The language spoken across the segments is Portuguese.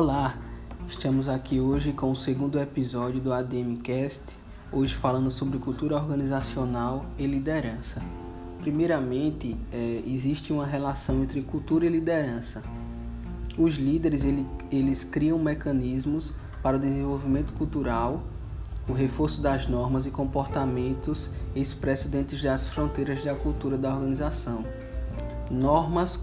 Olá, estamos aqui hoje com o segundo episódio do ADMcast, hoje falando sobre cultura organizacional e liderança. Primeiramente, é, existe uma relação entre cultura e liderança. Os líderes ele, eles criam mecanismos para o desenvolvimento cultural, o reforço das normas e comportamentos expressos dentro das fronteiras da cultura da organização. Normas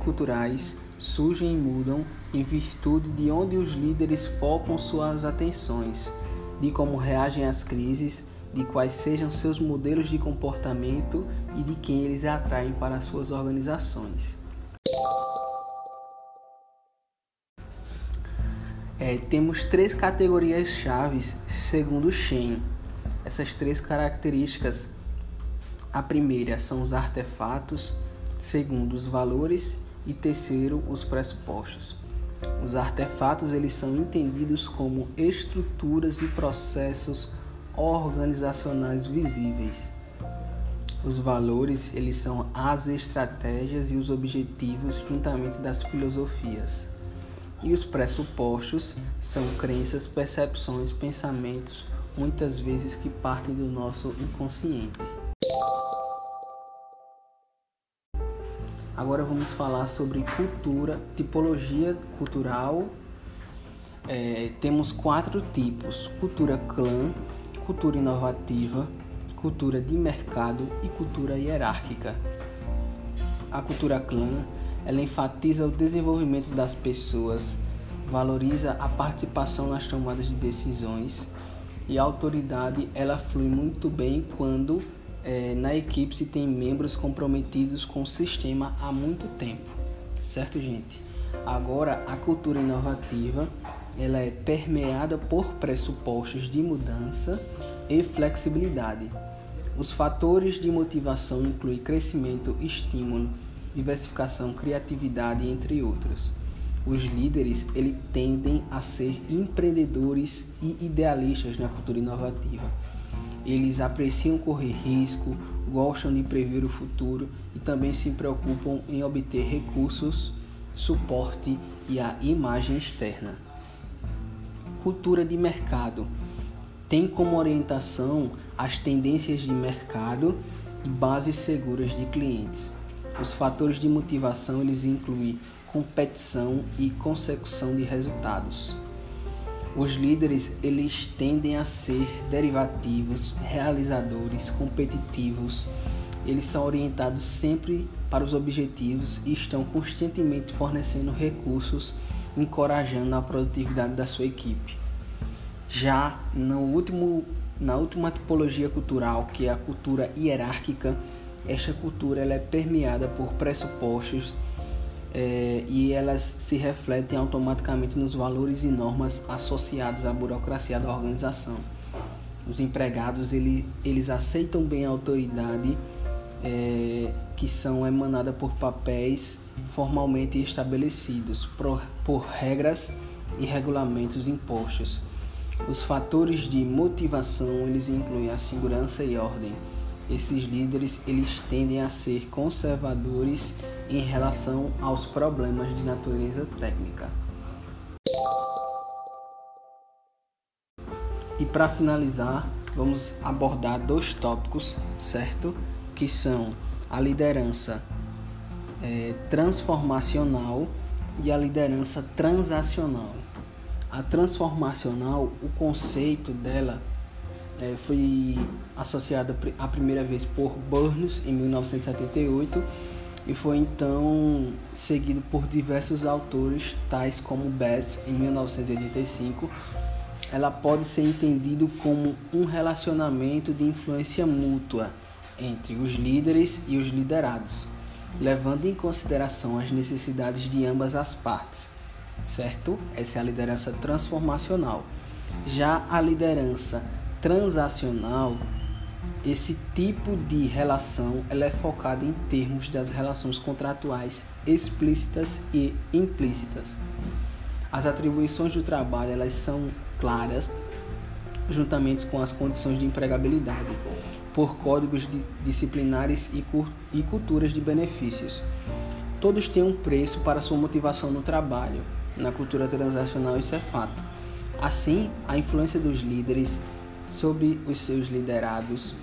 culturais surgem e mudam em virtude de onde os líderes focam suas atenções, de como reagem às crises, de quais sejam seus modelos de comportamento e de quem eles atraem para suas organizações. É, temos três categorias chaves segundo Shen. Essas três características, a primeira são os artefatos, segundo os valores e terceiro os pressupostos. Os artefatos eles são entendidos como estruturas e processos organizacionais visíveis. Os valores eles são as estratégias e os objetivos juntamente das filosofias. E os pressupostos são crenças, percepções, pensamentos, muitas vezes que partem do nosso inconsciente. Agora vamos falar sobre cultura, tipologia cultural. É, temos quatro tipos: cultura clã, cultura inovativa, cultura de mercado e cultura hierárquica. A cultura clã ela enfatiza o desenvolvimento das pessoas, valoriza a participação nas tomadas de decisões e a autoridade ela flui muito bem quando é, na equipe se tem membros comprometidos com o sistema há muito tempo, certo, gente? Agora, a cultura inovativa ela é permeada por pressupostos de mudança e flexibilidade. Os fatores de motivação incluem crescimento, estímulo, diversificação, criatividade, entre outros. Os líderes ele tendem a ser empreendedores e idealistas na cultura inovativa eles apreciam correr risco, gostam de prever o futuro e também se preocupam em obter recursos, suporte e a imagem externa. Cultura de mercado tem como orientação as tendências de mercado e bases seguras de clientes. Os fatores de motivação eles incluem competição e consecução de resultados. Os líderes eles tendem a ser derivativos, realizadores, competitivos. Eles são orientados sempre para os objetivos e estão constantemente fornecendo recursos, encorajando a produtividade da sua equipe. Já no último, na última tipologia cultural, que é a cultura hierárquica, esta cultura ela é permeada por pressupostos é, e elas se refletem automaticamente nos valores e normas associados à burocracia da organização. Os empregados ele, eles aceitam bem a autoridade é, que são emanada por papéis formalmente estabelecidos, por, por regras e regulamentos impostos. Os fatores de motivação eles incluem a segurança e ordem. Esses líderes eles tendem a ser conservadores em relação aos problemas de natureza técnica. E para finalizar, vamos abordar dois tópicos, certo? Que são a liderança é, transformacional e a liderança transacional. A transformacional, o conceito dela é, foi associado a primeira vez por Burns em 1978 e foi então seguido por diversos autores, tais como Bass em 1985. Ela pode ser entendido como um relacionamento de influência mútua entre os líderes e os liderados, levando em consideração as necessidades de ambas as partes, certo? Essa é a liderança transformacional. Já a liderança transacional esse tipo de relação ela é focada em termos das relações contratuais explícitas e implícitas. As atribuições do trabalho elas são claras, juntamente com as condições de empregabilidade, por códigos disciplinares e, e culturas de benefícios. Todos têm um preço para sua motivação no trabalho, na cultura transacional isso é fato. Assim, a influência dos líderes sobre os seus liderados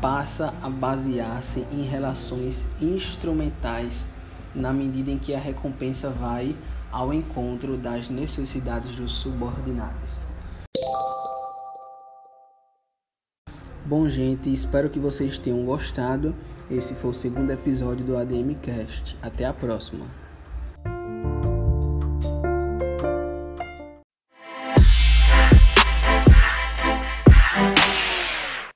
passa a basear-se em relações instrumentais na medida em que a recompensa vai ao encontro das necessidades dos subordinados. Bom, gente, espero que vocês tenham gostado. Esse foi o segundo episódio do ADM Cast. Até a próxima.